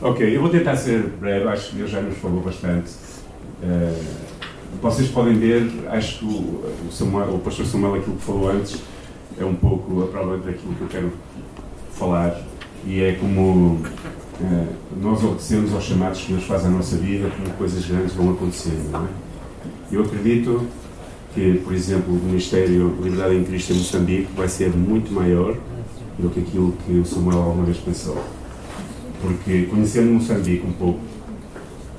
Ok, eu vou tentar ser breve, acho que Deus já nos falou bastante. Uh, vocês podem ver, acho que o, Samuel, o pastor Samuel, aquilo que falou antes, é um pouco a prova daquilo que eu quero falar. E é como uh, nós obedecemos aos chamados que Deus faz à nossa vida, como coisas grandes vão acontecendo, não é? Eu acredito que, por exemplo, o Ministério Liberdade em Cristo em Moçambique vai ser muito maior do que aquilo que o Samuel alguma vez pensou. Porque conhecendo Moçambique um pouco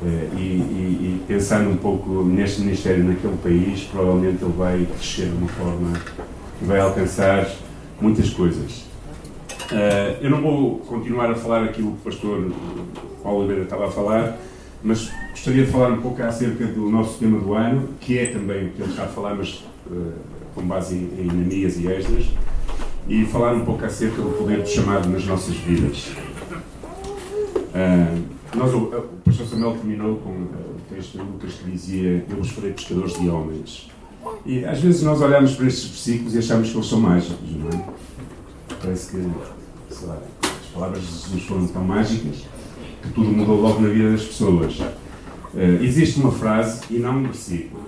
eh, e, e, e, pensando um pouco neste Ministério naquele país, provavelmente ele vai crescer de uma forma que vai alcançar muitas coisas. Uh, eu não vou continuar a falar aquilo que o pastor Paulo Oliveira estava a falar, mas gostaria de falar um pouco acerca do nosso tema do ano, que é também o que ele está a falar, mas uh, com base em, em e Esdras, e falar um pouco acerca do poder do chamado nas nossas vidas. Uh, nós, o, pastor Samuel terminou com uh, o texto de Lucas que dizia: Eu vos farei pescadores de homens. E às vezes nós olhamos para estes versículos e achamos que eles são mágicos, não é? Parece que lá, as palavras de Jesus foram tão mágicas que tudo mudou logo na vida das pessoas. Uh, existe uma frase e não um versículo,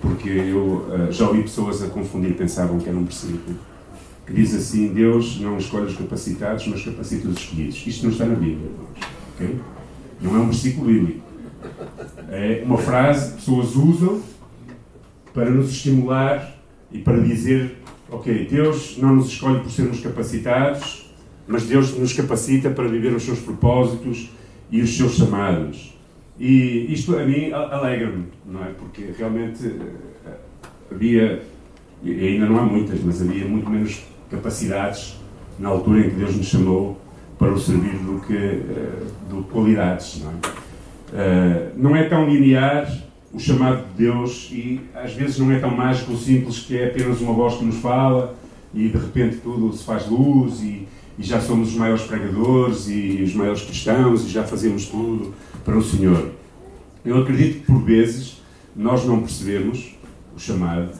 porque eu uh, já ouvi pessoas a confundir, pensavam que era um versículo, que diz assim: Deus não escolhe os capacitados, mas capacita os escolhidos. Isto não está na Bíblia, okay? não é um versículo bíblico. É uma frase que pessoas usam para nos estimular e para dizer: Ok, Deus não nos escolhe por sermos capacitados, mas Deus nos capacita para viver os seus propósitos e os seus chamados. E isto a mim alegra-me, não é? Porque realmente eh, havia, e ainda não há muitas, mas havia muito menos capacidades na altura em que Deus nos chamou para o servir do que uh, do qualidades. Não é? Uh, não é tão linear o chamado de Deus e às vezes não é tão mágico simples que é apenas uma voz que nos fala e de repente tudo se faz luz e, e já somos os maiores pregadores e os maiores cristãos e já fazemos tudo para o Senhor. Eu acredito que por vezes nós não percebemos o chamado,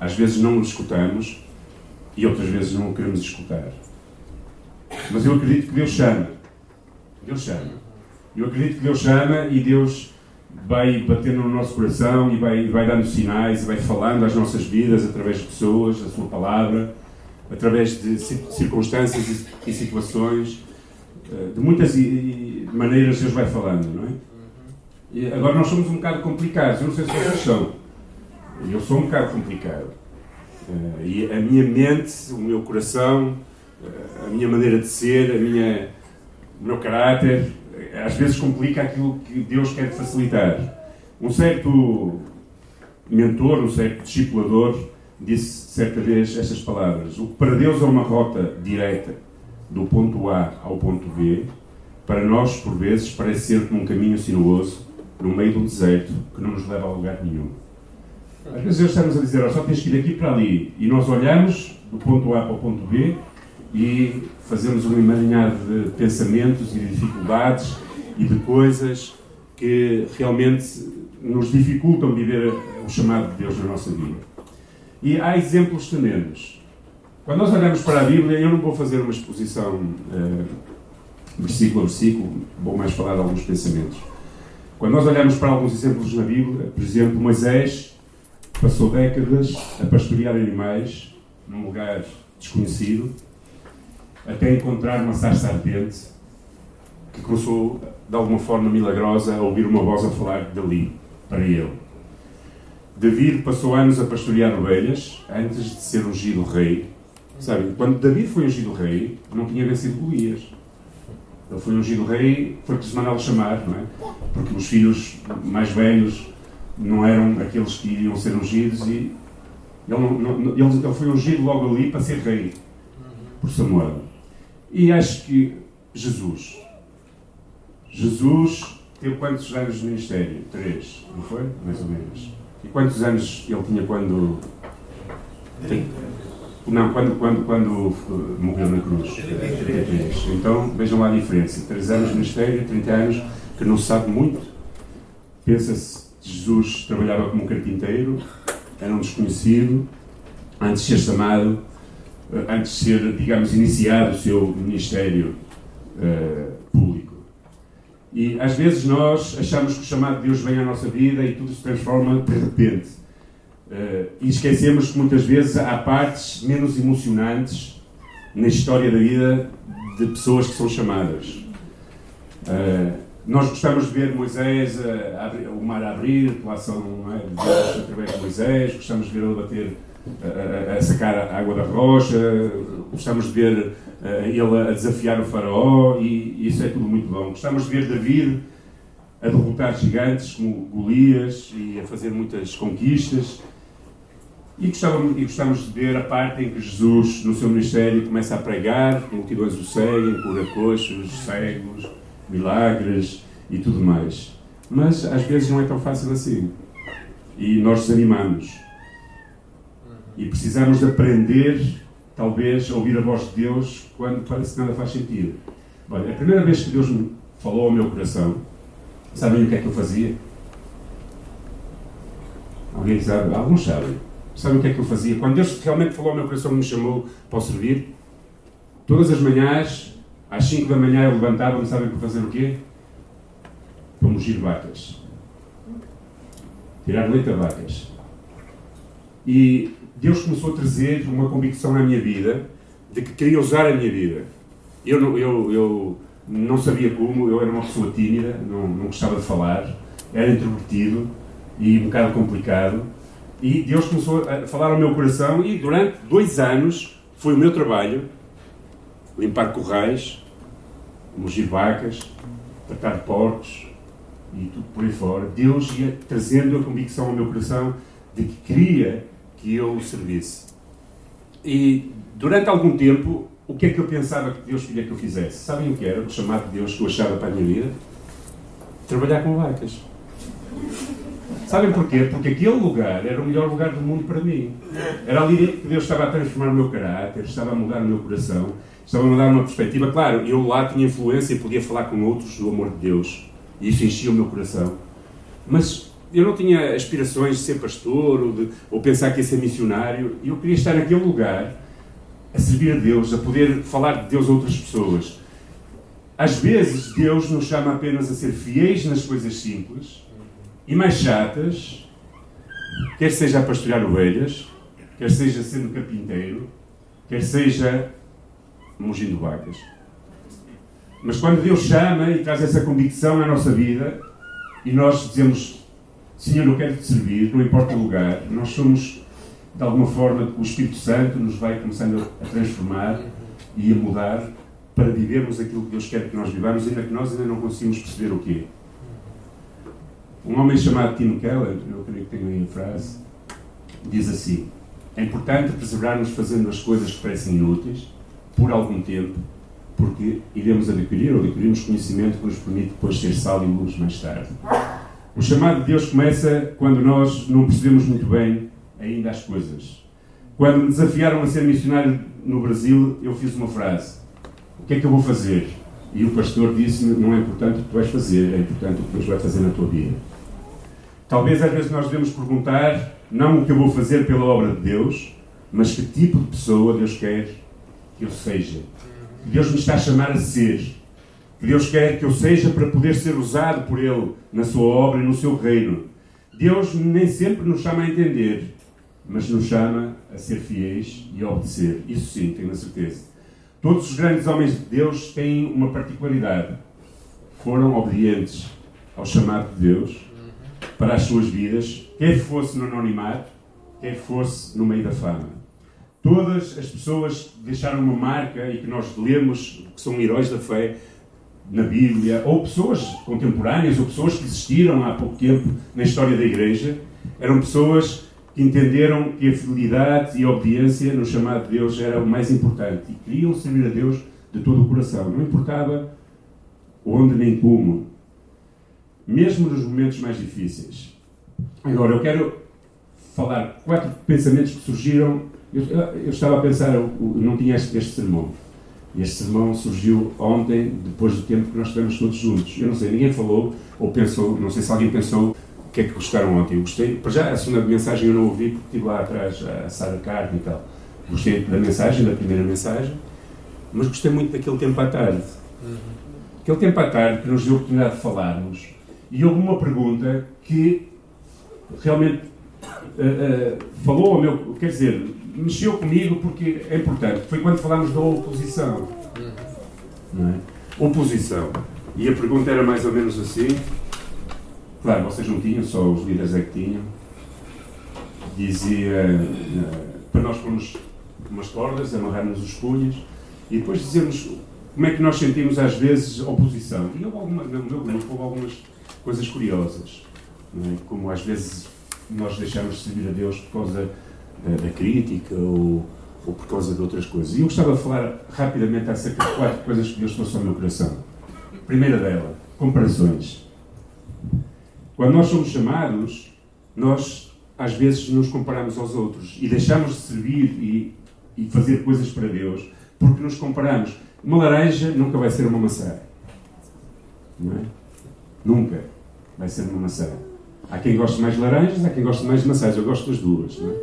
às vezes não o escutamos e outras vezes não o queremos escutar. Mas eu acredito que Deus chama. Deus chama. Eu acredito que Deus chama e Deus vai batendo no nosso coração e vai, vai dando sinais e vai falando às nossas vidas através de pessoas, da Sua palavra, através de circunstâncias e situações. Eh, de muitas maneiras Deus vai falando, não é? E agora nós somos um bocado complicados. Eu não sei se vocês são. Eu sou um bocado complicado. E a minha mente, o meu coração, eh, a minha maneira de ser, a minha, o meu caráter, eh, às vezes complica aquilo que Deus quer facilitar. Um certo mentor, um certo discipulador, disse certa vez estas palavras: O que para Deus é uma rota direta do ponto A ao ponto B, para nós, por vezes, parece ser como um caminho sinuoso no meio um deserto que não nos leva a lugar nenhum. Às vezes estamos a dizer, oh, só tens que ir daqui para ali. E nós olhamos do ponto A para o ponto B e fazemos um emaranhado de pensamentos e de dificuldades e de coisas que realmente nos dificultam viver o chamado de Deus na nossa vida. E há exemplos tremendos. Quando nós olhamos para a Bíblia, eu não vou fazer uma exposição uh, versículo a versículo, vou mais falar de alguns pensamentos. Quando nós olhamos para alguns exemplos na Bíblia, por exemplo, Moisés Passou décadas a pastorear animais num lugar desconhecido, até encontrar uma sarça ardente que começou, de alguma forma milagrosa, a ouvir uma voz a falar dali, para ele. David passou anos a pastorear ovelhas antes de ser ungido rei. Sabe, quando David foi ungido rei, não tinha vencido Golias. Ele foi ungido rei, foi que se mandava chamar, não é? Porque os filhos mais velhos não eram aqueles que iriam ser ungidos e ele, não, ele, ele foi ungido logo ali para ser rei por Samuel. E acho que Jesus, Jesus teve quantos anos de ministério? Três, não foi? Mais ou menos. E quantos anos ele tinha quando. Não, quando, quando, quando morreu na cruz? 33. Então vejam lá a diferença. Três anos de ministério, 30 anos, que não se sabe muito. Pensa-se Jesus trabalhava como carpinteiro, era um desconhecido, antes de ser chamado, eh, antes de ser, digamos, iniciado o seu ministério uh, público. E às vezes nós achamos que o chamado de Deus vem à nossa vida e tudo se transforma de repente. Uh, e esquecemos que muitas vezes há partes menos emocionantes na história da vida de pessoas que são chamadas. Uh, nós gostamos de ver Moisés, o mar a abrir, a atuação é, de Deus através de Moisés, gostamos de ver ele bater, a sacar a água da rocha, gostamos de ver ele a desafiar o faraó, e, e isso é tudo muito bom. Gostamos de ver David a derrotar gigantes como Golias e a fazer muitas conquistas. E gostávamos, e gostávamos de ver a parte em que Jesus, no seu ministério, começa a pregar, multidões o seguem, cura coxos, cegos, milagres e tudo mais. Mas às vezes não é tão fácil assim. E nós desanimamos. E precisamos de aprender, talvez, a ouvir a voz de Deus quando parece que nada faz sentido. Olha, a primeira vez que Deus me falou ao meu coração, sabem o que é que eu fazia? Alguém sabe? Alguns sabem Sabe o que é que eu fazia? Quando Deus realmente falou ao meu coração e me chamou para o servir, todas as manhãs, às 5 da manhã, eu levantava-me, sabem para fazer o quê? Para mugir vacas. Tirar leite a vacas. E Deus começou a trazer uma convicção na minha vida de que queria usar a minha vida. Eu não, eu, eu não sabia como, eu era uma pessoa tímida, não, não gostava de falar, era introvertido e um bocado complicado e Deus começou a falar ao meu coração e durante dois anos foi o meu trabalho limpar corrais, mugir vacas, tratar porcos e tudo por aí fora. Deus ia trazendo a convicção ao meu coração de que queria que eu o servisse. E durante algum tempo, o que é que eu pensava que Deus queria que eu fizesse? Sabem o que era o chamado de Deus que eu achava para a minha vida? Trabalhar com vacas. Sabem porquê? Porque aquele lugar era o melhor lugar do mundo para mim. Era ali que Deus estava a transformar o meu caráter, estava a mudar o meu coração, estava a mudar uma perspectiva. Claro, eu lá tinha influência e podia falar com outros do amor de Deus. E isso enchia o meu coração. Mas eu não tinha aspirações de ser pastor ou, de, ou pensar que ia ser missionário. Eu queria estar naquele lugar a servir a Deus, a poder falar de Deus a outras pessoas. Às vezes, Deus nos chama apenas a ser fiéis nas coisas simples e mais chatas, quer seja a pastorear ovelhas, quer seja sendo carpinteiro, quer seja mugindo vacas. Mas quando Deus chama e traz essa convicção na nossa vida, e nós dizemos, Senhor, eu quero te servir, não importa o lugar, nós somos, de alguma forma, o Espírito Santo nos vai começando a transformar e a mudar para vivermos aquilo que Deus quer que nós vivamos, ainda que nós ainda não conseguimos perceber o quê. Um homem chamado Tim Keller, eu creio que tenho aí a frase, diz assim: É importante perseverarmos fazendo as coisas que parecem inúteis por algum tempo, porque iremos adquirir ou adquirimos conhecimento que nos permite depois ser sal e luz mais tarde. O chamado de Deus começa quando nós não percebemos muito bem ainda as coisas. Quando me desafiaram a ser missionário no Brasil, eu fiz uma frase: O que é que eu vou fazer? E o pastor disse-me: Não é importante o que tu vais fazer, é importante o que Deus vai fazer na tua vida. Talvez às vezes nós devemos perguntar não o que eu vou fazer pela obra de Deus, mas que tipo de pessoa Deus quer que eu seja. Que Deus me está a chamar a ser. Que Deus quer que eu seja para poder ser usado por Ele na sua obra e no seu reino. Deus nem sempre nos chama a entender, mas nos chama a ser fiéis e a obedecer. Isso sim, tenho a certeza. Todos os grandes homens de Deus têm uma particularidade. Foram obedientes ao chamado de Deus para as suas vidas, quer fosse no anonimato, quer fosse no meio da fama. Todas as pessoas que deixaram uma marca e que nós lemos, que são heróis da fé na Bíblia, ou pessoas contemporâneas, ou pessoas que existiram há pouco tempo na história da Igreja, eram pessoas que entenderam que a fidelidade e a obediência no chamado de Deus era o mais importante e queriam servir a Deus de todo o coração. Não importava onde nem como, mesmo nos momentos mais difíceis. Agora, eu quero falar quatro pensamentos que surgiram. Eu, eu estava a pensar, eu não tinha este, este sermão. Este sermão surgiu ontem, depois do tempo que nós estivemos todos juntos. Eu não sei, ninguém falou ou pensou, não sei se alguém pensou o que é que gostaram ontem. Eu gostei, para já a segunda mensagem eu não ouvi porque estive lá atrás a Sara Card e tal. Gostei da mensagem, da primeira mensagem, mas gostei muito daquele tempo à tarde. Uhum aquele tempo à tarde que nos deu a oportunidade de falarmos, e houve uma pergunta que realmente uh, uh, falou meu. Quer dizer, mexeu comigo porque é importante. Foi quando falámos da oposição. Não é? Oposição. E a pergunta era mais ou menos assim. Claro, vocês não tinham, só os líderes é que tinham. Dizia uh, para nós pormos umas cordas, amarrarmos os punhos e depois dizermos como é que nós sentimos às vezes oposição. E houve alguma, no meu grupo houve algumas coisas curiosas. É? Como às vezes nós deixamos de servir a Deus por causa da, da crítica ou, ou, por causa de outras coisas. E eu gostava de falar rapidamente acerca de quatro coisas que Deus trouxe ao meu coração. primeira dela, comparações. Quando nós somos chamados, nós às vezes nos comparamos aos outros e deixamos de servir e, e fazer coisas para Deus porque nos comparamos. Uma laranja nunca vai ser uma maçã. Não é? Nunca vai ser uma maçã. Há quem goste mais de laranjas, há quem goste mais de maçãs. Eu gosto das duas. Não é?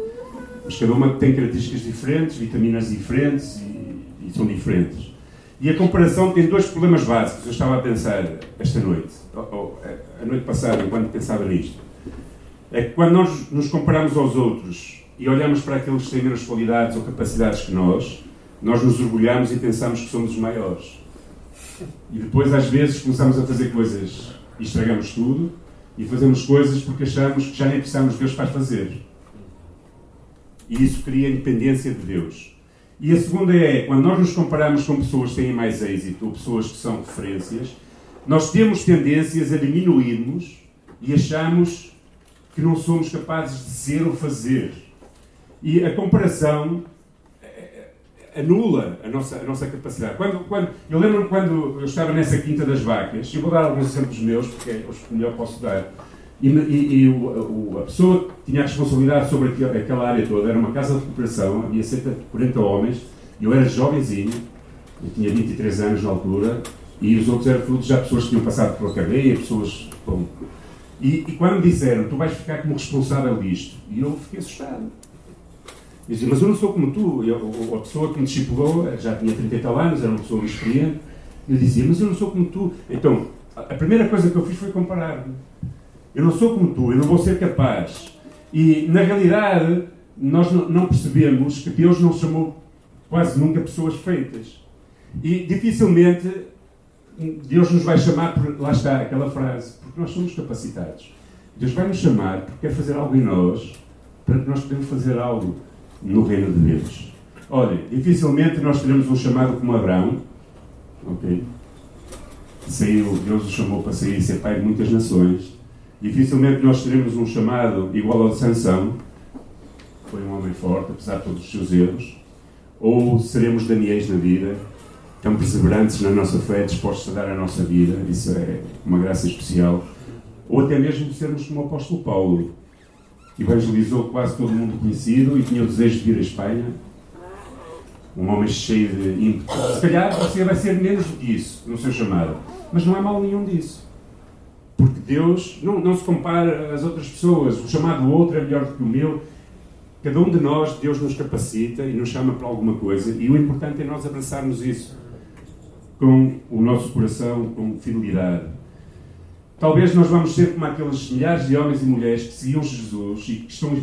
Mas cada uma tem características diferentes, vitaminas diferentes e, e são diferentes. E a comparação tem dois problemas básicos. Eu estava a pensar esta noite, ou, ou a noite passada, enquanto pensava nisto. É que quando nós nos comparamos aos outros e olhamos para aqueles que têm menos qualidades ou capacidades que nós, nós nos orgulhamos e pensamos que somos os maiores. E depois, às vezes, começamos a fazer coisas e estragamos tudo, e fazemos coisas porque achamos que já nem precisamos de Deus para fazer. E isso cria independência de Deus. E a segunda é, quando nós nos comparamos com pessoas que têm mais êxito, ou pessoas que são referências, nós temos tendências a diminuirmos e achamos que não somos capazes de ser ou fazer. E a comparação anula a nossa, a nossa capacidade. Quando, quando, eu lembro-me quando eu estava nessa Quinta das Vacas, e vou dar alguns exemplos meus, porque é os que melhor posso dar, e, e, e o, o, a pessoa tinha a responsabilidade sobre aquela, aquela área toda era uma casa de recuperação, havia cerca de 40 homens, eu era jovenzinho, eu tinha 23 anos na altura, e os outros eram todos já pessoas que tinham passado pela cadeia, pessoas. Bom, e, e, quando me disseram, tu vais ficar como responsável disto, e eu fiquei assustado. Disse, mas eu não sou como tu. Eu, a pessoa que me discipulou já tinha 30 e tal anos, era uma pessoa experiente. Eu dizia, mas eu não sou como tu. Então, a primeira coisa que eu fiz foi comparar-me. Eu não sou como tu, eu não vou ser capaz. E, na realidade, nós não percebemos que Deus não chamou quase nunca pessoas feitas. E dificilmente Deus nos vai chamar por. Lá está aquela frase, porque nós somos capacitados. Deus vai nos chamar porque quer fazer algo em nós para que nós podemos fazer algo no reino de Deus. Olha, dificilmente nós teremos um chamado como Abraão, ok? Saiu, Deus o chamou para sair e ser pai de muitas nações. Dificilmente nós teremos um chamado igual ao de Sansão, foi um homem forte, apesar de todos os seus erros. Ou seremos Daniéis na vida, tão perseverantes na nossa fé, dispostos a dar a nossa vida, isso é uma graça especial. Ou até mesmo sermos como o apóstolo Paulo, evangelizou quase todo mundo conhecido e tinha o desejo de vir à Espanha. Um homem cheio de ímpeto. Se calhar você vai ser menos do que isso no seu chamado. Mas não há mal nenhum disso. Porque Deus não, não se compara às outras pessoas. O chamado do outro é melhor do que o meu. Cada um de nós, Deus nos capacita e nos chama para alguma coisa. E o importante é nós abraçarmos isso com o nosso coração, com fidelidade. Talvez nós vamos ser como aqueles milhares de homens e mulheres que seguiam Jesus e que estão,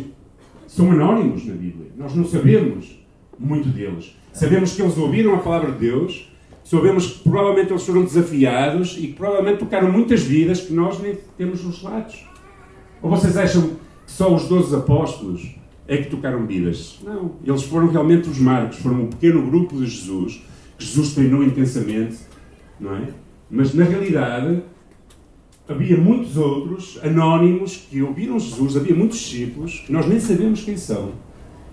são anónimos na Bíblia. Nós não sabemos muito deles. Sabemos que eles ouviram a palavra de Deus, sabemos que provavelmente eles foram desafiados e que provavelmente tocaram muitas vidas que nós nem temos nos relatos. Ou vocês acham que só os 12 apóstolos é que tocaram vidas? Não. Eles foram realmente os marcos, foram um pequeno grupo de Jesus Jesus treinou intensamente, não é? Mas na realidade havia muitos outros anónimos que ouviram Jesus, havia muitos discípulos que nós nem sabemos quem são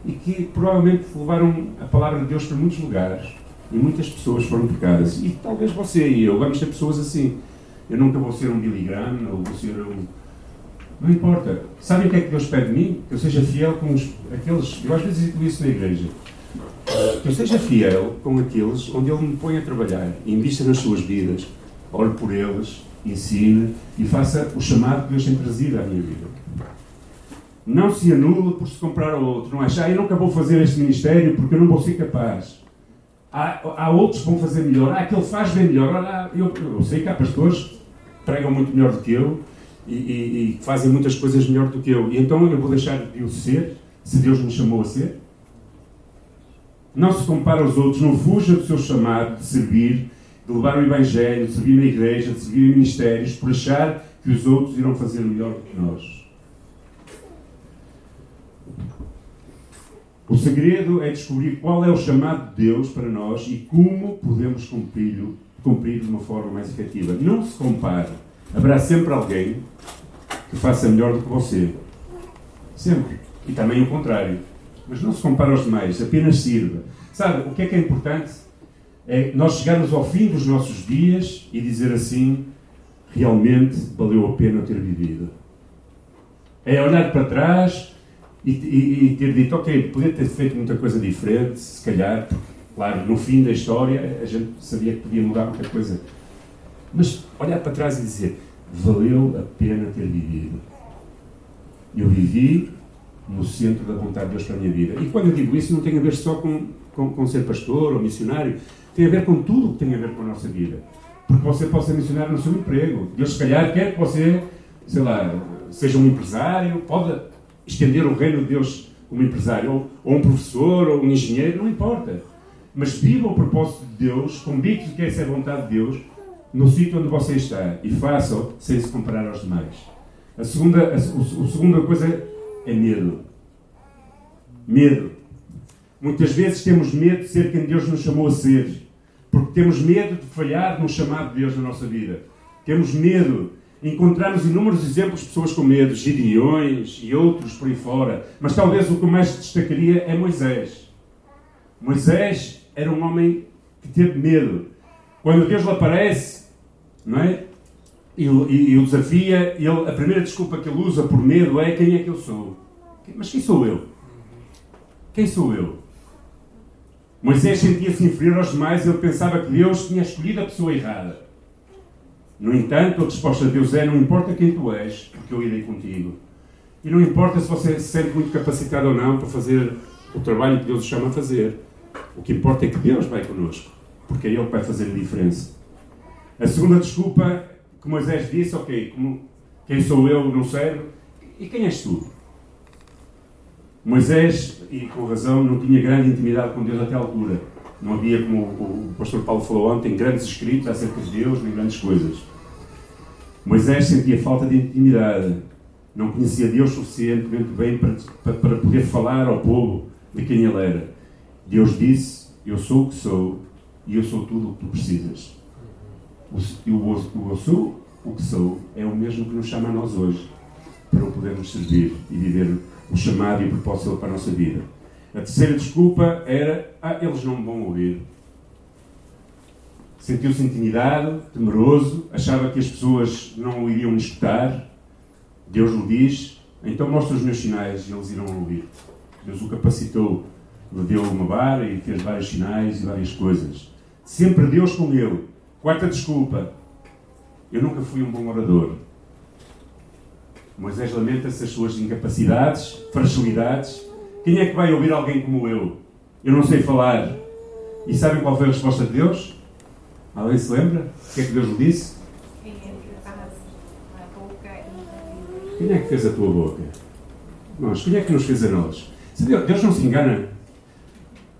e que provavelmente levaram a palavra de Deus para muitos lugares e muitas pessoas foram tocadas. E talvez você e eu vamos ser pessoas assim. Eu nunca vou ser um Billy Graham ou vou ser um. Não importa. Sabem o que é que Deus pede de mim? Que eu seja fiel com os, aqueles. Eu às vezes digo isso na igreja que eu seja fiel com aqueles onde Ele me põe a trabalhar, invista nas suas vidas, ore por eles, ensine e faça o chamado que Deus tem trazido à minha vida. Não se anula por se comprar ao outro. Não acha, ah, eu nunca vou fazer este ministério porque eu não vou ser capaz. Há, há outros que vão fazer melhor. Há aquele faz bem melhor. Olha, eu, eu sei que há pastores que pregam muito melhor do que eu e, e, e fazem muitas coisas melhor do que eu. E então eu vou deixar de o ser, se Deus me chamou a ser. Não se compara aos outros, não fuja do seu chamado de servir, de levar o Evangelho, de servir na igreja, de servir em ministérios, por achar que os outros irão fazer melhor do que nós. O segredo é descobrir qual é o chamado de Deus para nós e como podemos cumpri-lo cumprir de uma forma mais efetiva. Não se compare. Haverá sempre alguém que faça melhor do que você. Sempre. E também o contrário. Mas não se compare aos demais, apenas sirva. Sabe, o que é que é importante? É nós chegarmos ao fim dos nossos dias e dizer assim: realmente valeu a pena ter vivido. É olhar para trás e, e, e, ter dito, ok, podia ter feito muita coisa diferente, se calhar, claro, no fim da história a gente sabia que podia mudar muita coisa. Mas olhar para trás e dizer, valeu a pena ter vivido. Eu vivi no centro da vontade de Deus para a minha vida. E quando eu digo isso, não tem a ver só com, com, com ser pastor ou missionário, tem a ver com tudo o que tem a ver com a nossa vida. Porque você pode ser missionário no seu emprego. Deus, se calhar, quer que você, sei lá, seja um empresário, pode estender o reino de Deus como empresário, ou, ou um professor, ou um engenheiro, não importa. Mas viva o propósito de Deus, convicto que essa é a vontade de Deus, no sítio onde você está, e faça-o sem se comparar aos demais. A segunda, a, a, a segunda coisa é medo. Medo. Muitas vezes temos medo de ser quem Deus nos chamou a ser, porque temos medo de falhar no chamado de Deus na nossa vida. Temos medo encontramos inúmeros exemplos de pessoas com medo, Gideões e outros por aí fora, mas talvez o que mais destacaria é Moisés. Moisés era um homem que teve medo. Quando Deus lhe aparece, não é? E, e, e, o desafia, ele, a primeira desculpa que ele usa por medo é quem é que eu sou. Mas quem sou eu? Quem sou eu? Moisés sentia-se inferior aos demais e ele pensava que Deus tinha escolhido a pessoa errada. No entanto, a resposta de Deus é: não importa quem tu és, porque eu irei contigo. E não importa se você se sente muito capacitado ou não para fazer o trabalho que Deus o chama a fazer. O que importa é que Deus vai connosco, porque é Ele que vai fazer a diferença. A segunda desculpa que Moisés disse: Ok, como, quem sou eu não serve, e quem és tu? Moisés, e com razão, não tinha grande intimidade com Deus até a altura. Não havia, como o pastor Paulo falou ontem, grandes escritos acerca de Deus, nem grandes coisas. Moisés sentia falta de intimidade, não conhecia Deus suficientemente bem para, para, poder falar ao povo de quem ele era. Deus disse: Eu sou o que sou e eu sou tudo o que tu precisas. O, o, o eu sou o que sou é o mesmo que nos chama a nós hoje para o podermos servir e viver o chamado e o propósito para a nossa vida. A terceira desculpa era: ah, eles não me vão ouvir. Sentiu-se intimidado, temeroso, achava que as pessoas não o iriam escutar. Deus lhe diz: então mostra os meus sinais e eles irão ouvir. Deus o capacitou, lhe deu uma vara e fez vários sinais e várias coisas. Sempre Deus com ele. Quarta desculpa: eu nunca fui um bom orador. Moisés lamenta-se as suas incapacidades, fragilidades. Quem é que vai ouvir alguém como eu? Eu não sei falar. E sabem qual foi a resposta de Deus? Alguém se lembra? O que é que Deus lhe disse? Quem é que fez a tua boca? Nós. Quem é que nos fez a nós? Deus, Deus não se engana.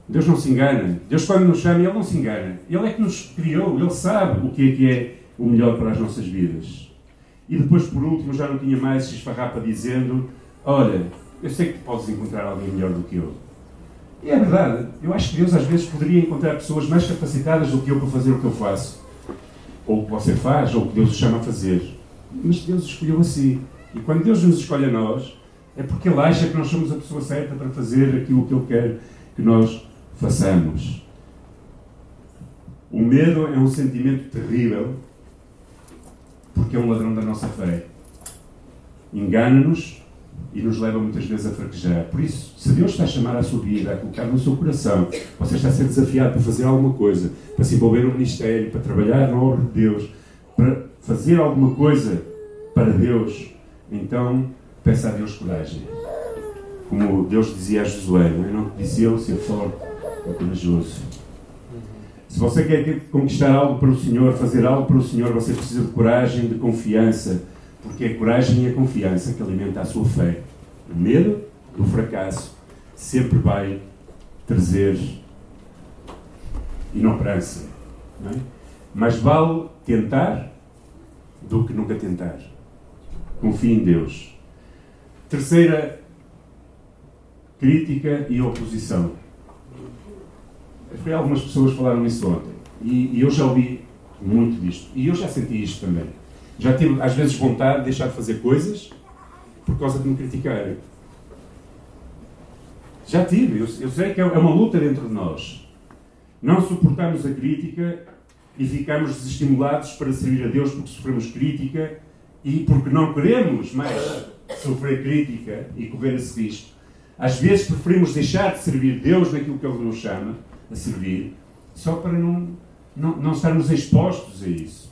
Deus não se engana. Deus, quando nos chama, Ele não se engana. Ele é que nos criou. Ele sabe o que é que é o melhor para as nossas vidas. E depois, por último, já não tinha mais se esfarrapa dizendo: Olha, eu sei que podes encontrar alguém melhor do que eu. E é verdade. Eu acho que Deus às vezes poderia encontrar pessoas mais capacitadas do que eu para fazer o que eu faço. Ou o que você faz, ou o que Deus o chama a fazer. Mas Deus escolheu assim. E quando Deus nos escolhe a nós, é porque Ele acha que nós somos a pessoa certa para fazer aquilo que Ele quer que nós façamos. O medo é um sentimento terrível porque é um ladrão da nossa fé. Engana-nos e nos leva muitas vezes a fraquejar. Por isso, se Deus está a chamar a sua vida, a colocar no seu coração, você está a ser desafiado para fazer alguma coisa, para se envolver no ministério, para trabalhar na obra de Deus, para fazer alguma coisa para Deus, então peça a Deus coragem. Como Deus dizia a Josué, não, é? não disse eu ser forte e corajoso. Se você quer conquistar algo para o Senhor, fazer algo para o Senhor, você precisa de coragem, de confiança, porque é a coragem e a confiança que alimenta a sua fé. O medo do fracasso sempre vai trazer inoperância. Não é? Mas vale tentar do que nunca tentar. Confie em Deus. Terceira crítica e oposição. Foi algumas pessoas falaram isso ontem. E, e, eu já ouvi muito disto. E eu já senti isto também. Já tive, às vezes, vontade de deixar de fazer coisas por causa de me criticarem. Já tive. Eu, eu sei que é uma luta dentro de nós. Não suportamos a crítica e ficamos desestimulados para servir a Deus porque sofremos crítica e porque não queremos mais sofrer crítica e correr esse risco. Às vezes preferimos deixar de servir Deus naquilo que Ele nos chama a servir, só para não, não, não estarmos expostos a isso.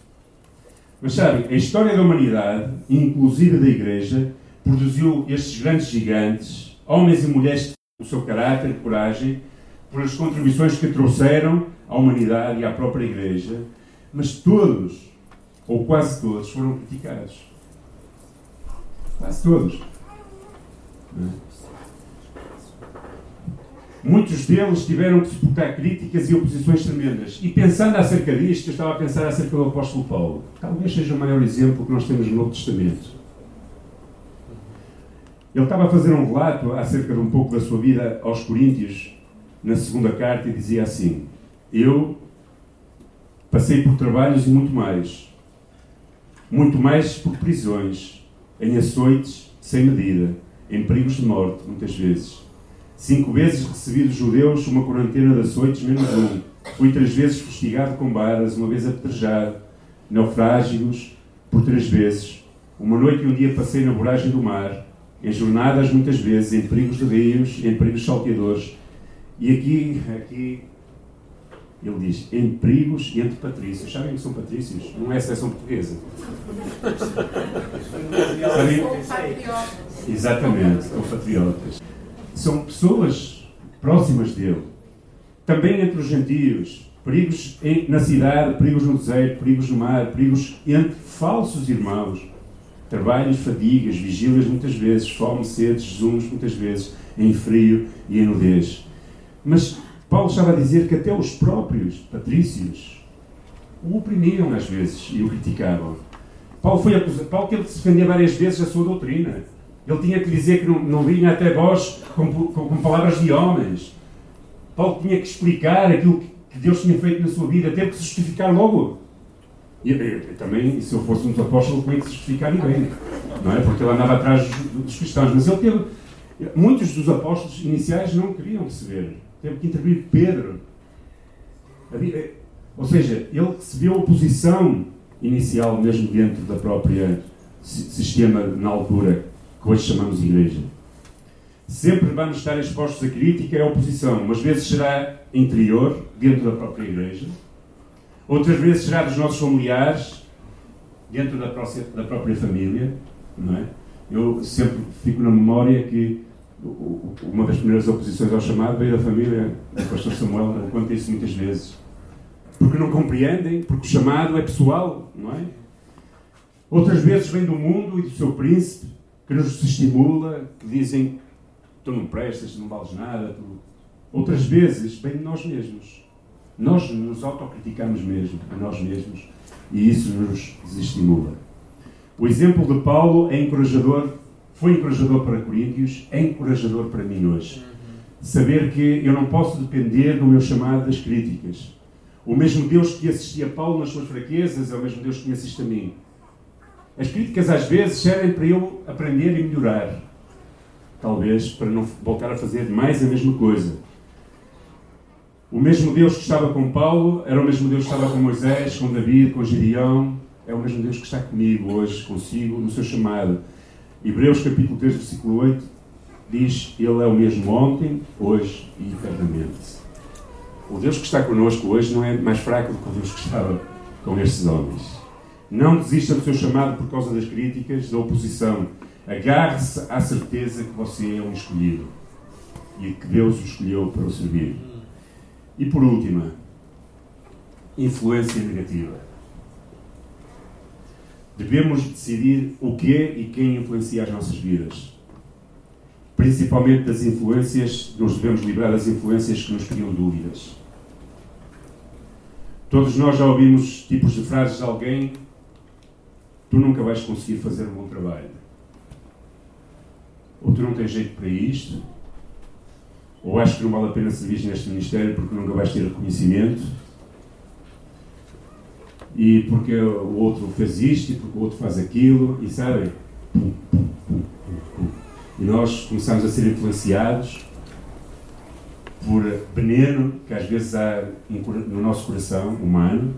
Mas sabem, a história da humanidade, inclusive da Igreja, produziu estes grandes gigantes, homens e mulheres o seu caráter coragem, por as contribuições que trouxeram à humanidade e à própria Igreja, mas todos, ou quase todos, foram criticados. Quase todos. É? Muitos deles tiveram que suportar críticas e oposições tremendas. E pensando acerca disto, eu estava a pensar acerca do apóstolo Paulo. Talvez seja o maior exemplo que nós temos no Novo Testamento. Ele estava a fazer um relato acerca de um pouco da sua vida aos Coríntios, na segunda carta, e dizia assim: Eu passei por trabalhos e muito mais. Muito mais por prisões, em açoites sem medida, em perigos de morte, muitas vezes Cinco vezes recebi dos judeus uma quarentena de açoites menos um. Fui três vezes fustigado com baras, uma vez apedrejado, naufrágicos por três vezes. Uma noite e um dia passei na voragem do mar, em jornadas muitas vezes, em perigos de rios, em perigos salteadores. E aqui, aqui ele diz, em perigos entre patrícios. Sabem que são patrícios? Não é a seleção portuguesa. Exatamente, são patriotas são pessoas próximas dele. Também entre os gentios, perigos na cidade, perigos no deserto, perigos no mar, perigos entre falsos irmãos, trabalhos, fadigas, vigílias muitas vezes, fome, sede, jejuns muitas vezes, em frio e em nudez. Mas Paulo estava a dizer que até os próprios patrícios o oprimiam às vezes e o criticavam. Paulo, foi acusado, Paulo teve se defender várias vezes a sua doutrina. Ele tinha que dizer que não, não vinha até vós com, com, com, palavras de homens. Paulo tinha que explicar aquilo que Deus tinha feito na sua vida, teve que se justificar logo. E eu, também, se eu fosse um dos apóstolos, tinha que se justificar e bem, não é? Porque ele andava atrás dos, dos cristãos. Mas ele teve. Muitos dos apóstolos iniciais não queriam receber. Teve que intervir Pedro. Eh, ou seja, ele recebeu oposição inicial mesmo dentro da própria sistema na altura que hoje chamamos igreja. Sempre vamos estar expostos a crítica e a oposição. Umas vezes será interior, dentro da própria igreja. Outras vezes será dos nossos familiares, dentro da, própria, da própria família. Não é? Eu sempre fico na memória que uma das primeiras oposições ao chamado veio da família do pastor Samuel, conto isso muitas vezes. Porque não compreendem, porque o chamado é pessoal, não é? Outras vezes vem do mundo e do seu príncipe, que nos estimula, que dizem tu não prestas, tu não vales nada. Tu... Outras vezes vem de nós mesmos. Nós nos autocriticamos mesmo, a nós mesmos, e isso nos desestimula. O exemplo de Paulo é encorajador, foi encorajador para Coríntios, é encorajador para mim hoje. Saber que eu não posso depender do meu chamado das críticas. O mesmo Deus que assistia a Paulo nas suas fraquezas é o mesmo Deus que me assiste a mim. As críticas às vezes servem para eu aprender e melhorar. Talvez para não voltar a fazer mais a mesma coisa. O mesmo Deus que estava com Paulo era o mesmo Deus que estava com Moisés, com David, com Gideão. É o mesmo Deus que está comigo hoje, consigo, no seu chamado. Hebreus capítulo 3, versículo 8 diz: Ele é o mesmo ontem, hoje e eternamente. O Deus que está connosco hoje não é mais fraco do que o Deus que estava com estes homens. Não desista do seu chamado por causa das críticas, da oposição. Agarre-se à certeza que você é um escolhido e que Deus o escolheu para o servir. E por último, influência negativa. Devemos decidir o que e quem influencia as nossas vidas. Principalmente das influências, nos devemos livrar das influências que nos criam dúvidas. Todos nós já ouvimos tipos de frases de alguém: Tu nunca vais conseguir fazer um bom trabalho. Ou tu não tens jeito para isto. Ou acho que não vale a pena servir neste ministério porque nunca vais ter reconhecimento e porque o outro fez isto e porque o outro faz aquilo, e sabem? E nós começamos a ser influenciados por veneno que às vezes há no nosso coração humano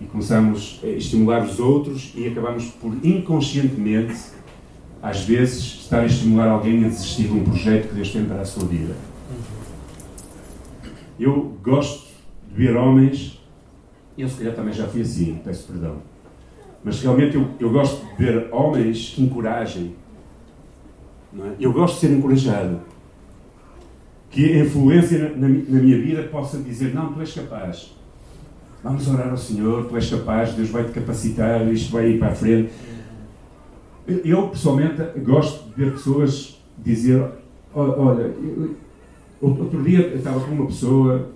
e começamos a estimular os outros e acabamos por inconscientemente, às vezes, estar a estimular alguém a desistir de um projeto que Deus tem para a sua vida. Eu gosto de ver homens eu, se calhar, também já fui assim, peço perdão. Mas realmente eu, eu gosto de ver homens que encorajem. É? Eu gosto de ser encorajado. Que a influência na, na, na minha vida possa dizer: Não, tu és capaz. Vamos orar ao Senhor, tu és capaz, Deus vai te capacitar, isto vai ir para a frente. Eu, pessoalmente, gosto de ver pessoas dizer: Olha, outro dia eu estava com uma pessoa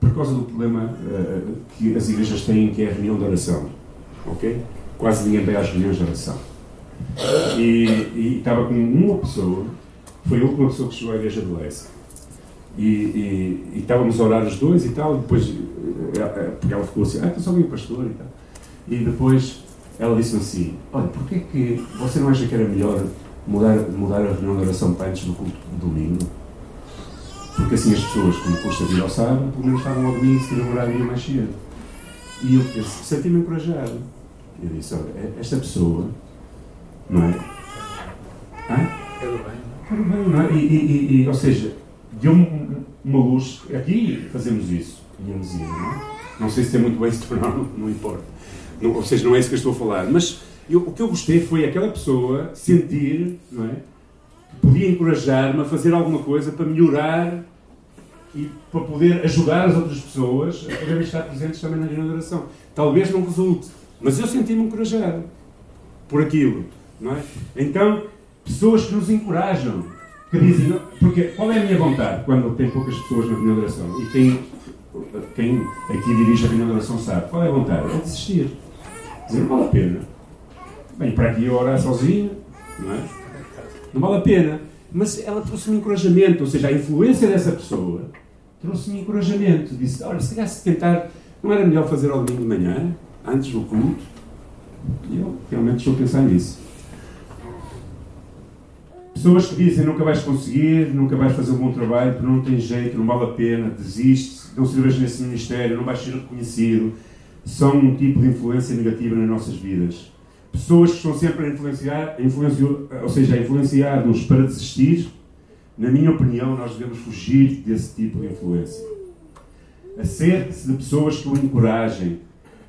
por causa do problema uh, que as igrejas têm, que é a reunião de oração. Ok? Quase ninguém vai às reuniões de oração. E, e estava com uma pessoa, foi a última pessoa que chegou à igreja de Leça. E, e, e, estávamos a orar os dois e tal, depois, eh, eh, porque ela ficou assim, ah, estou só o pastor e tal. E depois ela disse assim, olha, porquê que você não acha que era melhor mudar, mudar a reunião de oração para antes do culto do domingo? Porque assim as pessoas, como custa vir ao sábado, pelo menos estavam ao domingo se tiram horário mais cedo. E eu, senti-me encorajado. Eu disse, olha, esta pessoa, não é? Hã? Quero bem. Quero bem, não é? E, e, e ou seja, deu-me uma luz. Aqui fazemos isso. Íamos ir, não é? Não sei se tem muito bem se tornar, não, não importa. Não, ou seja, não é isso que eu estou a falar. Mas eu, o que eu gostei foi aquela pessoa sentir, não é? podia encorajar-me a fazer alguma coisa para melhorar e para poder ajudar as outras pessoas a poderem estar presentes também na regeneração. Talvez não resulte, mas eu senti-me encorajado por aquilo, não é? Então, pessoas que nos encorajam, que dizem, porque qual é a minha vontade quando tem poucas pessoas na regeneração e quem, quem aqui dirige a regeneração sabe, qual é a vontade? É desistir. Dizer, não vale a pena. Bem, para aqui eu orar sozinho, não é? não vale a pena. Mas ela trouxe-me encorajamento, ou seja, a influência dessa pessoa trouxe-me encorajamento. Disse: Olha, se calhar se tentar, não era melhor fazer ao domingo de manhã, antes do culto? E eu realmente estou a pensar nisso. Pessoas que dizem nunca vais conseguir, nunca vais fazer um bom trabalho, não tem jeito, não vale a pena, desiste, não sirves nesse ministério, não vais ser reconhecido, são um tipo de influência negativa nas nossas vidas pessoas que estão sempre a influenciar, influenciar ou seja, a influenciar-nos para desistir, na minha opinião, nós devemos fugir desse tipo de influência. Acerte-se de pessoas que o encorajem.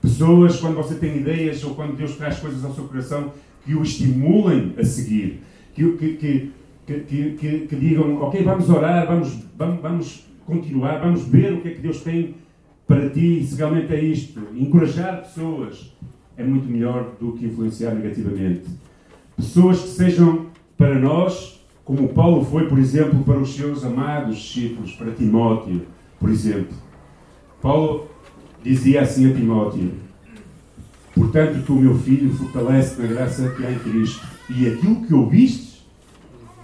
Pessoas, quando você tem ideias ou quando Deus traz coisas ao seu coração, que o estimulem a seguir. Que, que, que, que, digam, ok, vamos orar, vamos, vamos, vamos continuar, vamos ver o que é que Deus tem para ti, se realmente é isto. Encorajar pessoas é muito melhor do que influenciar negativamente. Pessoas que sejam para nós, como Paulo foi, por exemplo, para os seus amados discípulos, para Timóteo, por exemplo. Paulo dizia assim a Timóteo: Portanto, tu, meu filho, fortalece na graça que há em Cristo, e aquilo que ouviste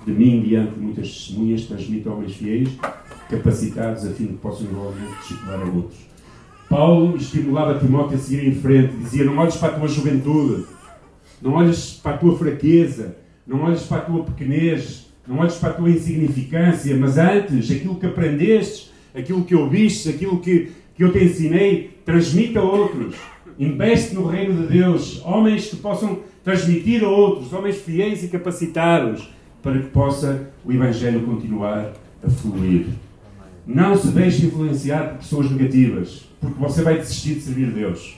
de mim diante de muitas testemunhas, transmite a homens fiéis, capacitados a fim de que possam igualmente discipular a outros. Paulo estimulava Timóteo a seguir em frente, dizia: Não olhes para a tua juventude, não olhes para a tua fraqueza, não olhes para a tua pequenez, não olhes para a tua insignificância, mas antes, aquilo que aprendeste, aquilo que ouviste, aquilo que, que eu te ensinei, transmite a outros. Investe no reino de Deus homens que possam transmitir a outros, homens fiéis e capacitados, para que possa o Evangelho continuar a fluir. Não se deixe influenciar por pessoas negativas, porque você vai desistir de servir Deus.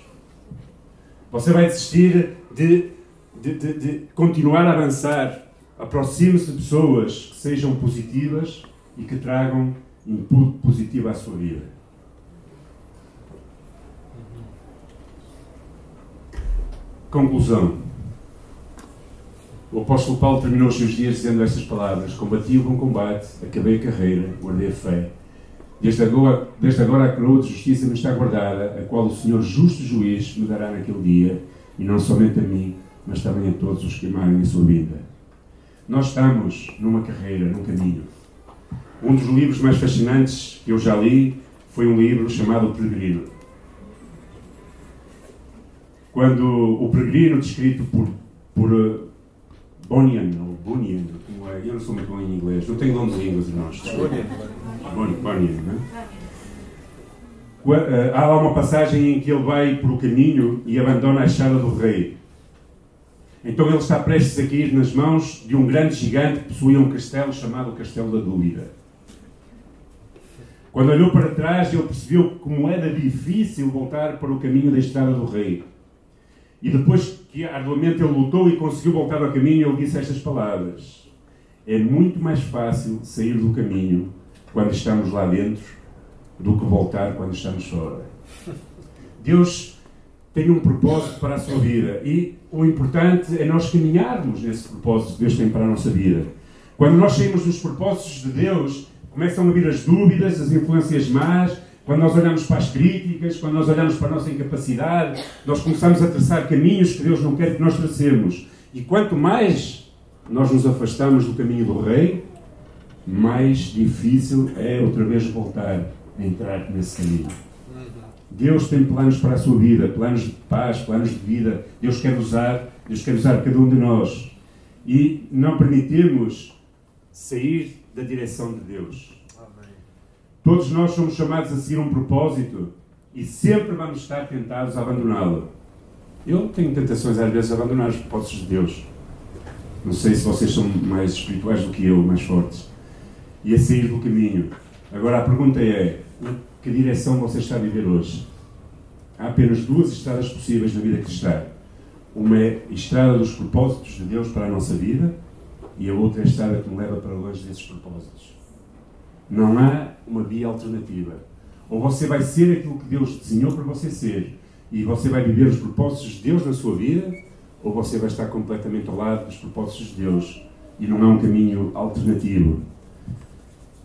Você vai desistir de, de, de, de continuar a avançar. Aproxime-se de pessoas que sejam positivas e que tragam input positivo à sua vida. Conclusão. O apóstolo Paulo terminou os seus dias dizendo estas palavras: Combati o bom combate, acabei a carreira, guardei a fé. Desde agora, desde agora a coroa de justiça me está guardada, a qual o Senhor, justo juiz, me dará naquele dia, e não somente a mim, mas também a todos os que amarem a sua vida. Nós estamos numa carreira, num caminho. Um dos livros mais fascinantes que eu já li foi um livro chamado O Peregrino. Quando o Peregrino, descrito por, por Bunyan, ou Bunyan, como é, eu não sou muito bom em inglês, não tenho dom de línguas, irmãos. Bunyan, Bunyan, não é? Uh, há lá uma passagem em que ele vai por o caminho e abandona a estrada do rei. Então ele está prestes a cair nas mãos de um grande gigante que possuía um castelo chamado Castelo da Dúvida. Quando olhou para trás, ele percebeu como era difícil voltar para o caminho da estrada do rei. E depois que arduamente ele lutou e conseguiu voltar ao caminho, ele disse estas palavras: É muito mais fácil sair do caminho quando estamos lá dentro do que voltar quando estamos fora. Deus tem um propósito para a sua vida e o importante é nós caminharmos nesse propósito que Deus tem para a nossa vida. Quando nós saímos dos propósitos de Deus, começam a vir as dúvidas, as influências más, quando nós olhamos para as críticas, quando nós olhamos para a nossa incapacidade, nós começamos a traçar caminhos que Deus não quer que nós tracemos. E quanto mais nós nos afastamos do caminho do Rei, mais difícil é outra vez voltar a entrar nesse caminho. Deus tem planos para a sua vida, planos de paz, planos de vida. Deus quer usar, Deus quer usar cada um de nós. E não permitirmos sair da direção de Deus. Todos nós somos chamados a seguir um propósito e sempre vamos estar tentados a abandoná-lo. Eu tenho tentações às vezes a abandonar os propósitos de Deus. Não sei se vocês são mais espirituais do que eu, mais fortes. E a sair do caminho. Agora a pergunta é: que direção você está a viver hoje? Há apenas duas estradas possíveis na vida cristã. Uma é a estrada dos propósitos de Deus para a nossa vida e a outra é a estrada que me leva para longe desses propósitos. Não há uma via alternativa. Ou você vai ser aquilo que Deus desenhou para você ser e você vai viver os propósitos de Deus na sua vida, ou você vai estar completamente ao lado dos propósitos de Deus e não há um caminho alternativo.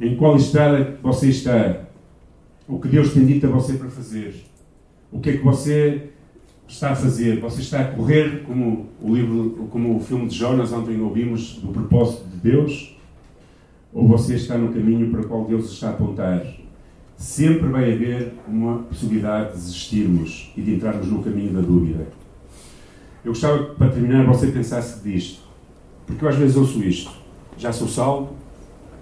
Em qual estrada você está? O que Deus tem dito a você para fazer? O que é que você está a fazer? Você está a correr, como o livro, como o filme de Jonas ontem ouvimos, do propósito de Deus? Ou você está no caminho para o qual Deus está a apontar? Sempre vai haver uma possibilidade de desistirmos e de entrarmos no caminho da dúvida. Eu gostava, para terminar, você pensasse disto. Porque eu às vezes ouço isto. Já sou salvo,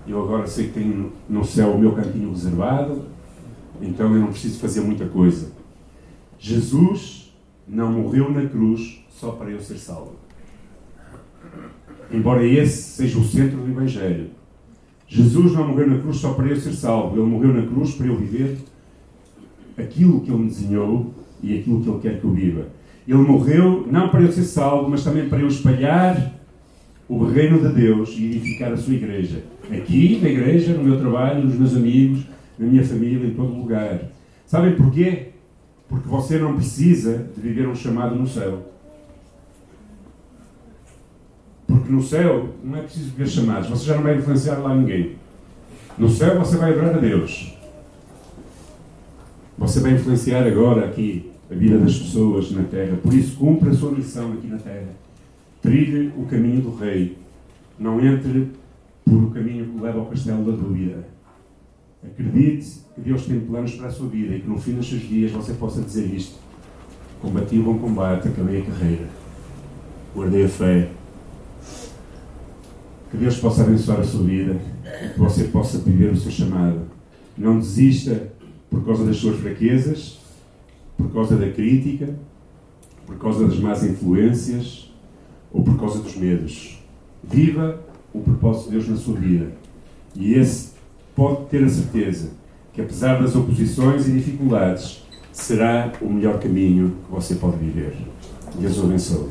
eu agora sei que tenho no céu o meu cantinho reservado, então eu não preciso fazer muita coisa. Jesus não morreu na cruz só para eu ser salvo. Embora esse seja o centro do Evangelho. Jesus não morreu na cruz só para eu ser salvo. Ele morreu na cruz para eu viver aquilo que Ele me desenhou e aquilo que Ele quer que eu viva. Ele morreu não para eu ser salvo, mas também para eu espalhar o reino de Deus e edificar a sua igreja. Aqui, na igreja, no meu trabalho, nos meus amigos, na minha família, em todo lugar. Sabem porquê? Porque você não precisa de viver um chamado no céu. Porque no céu não é preciso viver chamados, você já não vai influenciar lá ninguém. No céu você vai adorar a Deus. Você vai influenciar agora aqui a vida das pessoas na terra. Por isso, cumpra a sua missão aqui na terra. Trilhe o caminho do Rei. Não entre por o caminho que leva ao castelo da dúvida. Acredite que Deus tem planos para a sua vida e que no fim dos seus dias você possa dizer isto. Combati o bom combate, acabei a carreira, guardei a fé. Que Deus possa abençoar a sua vida que você possa viver o seu chamado. Não desista por causa das suas fraquezas, por causa da crítica, por causa das más influências ou por causa dos medos. Viva o propósito de Deus na sua vida. E esse pode ter a certeza que, apesar das oposições e dificuldades, será o melhor caminho que você pode viver. Deus o abençoe.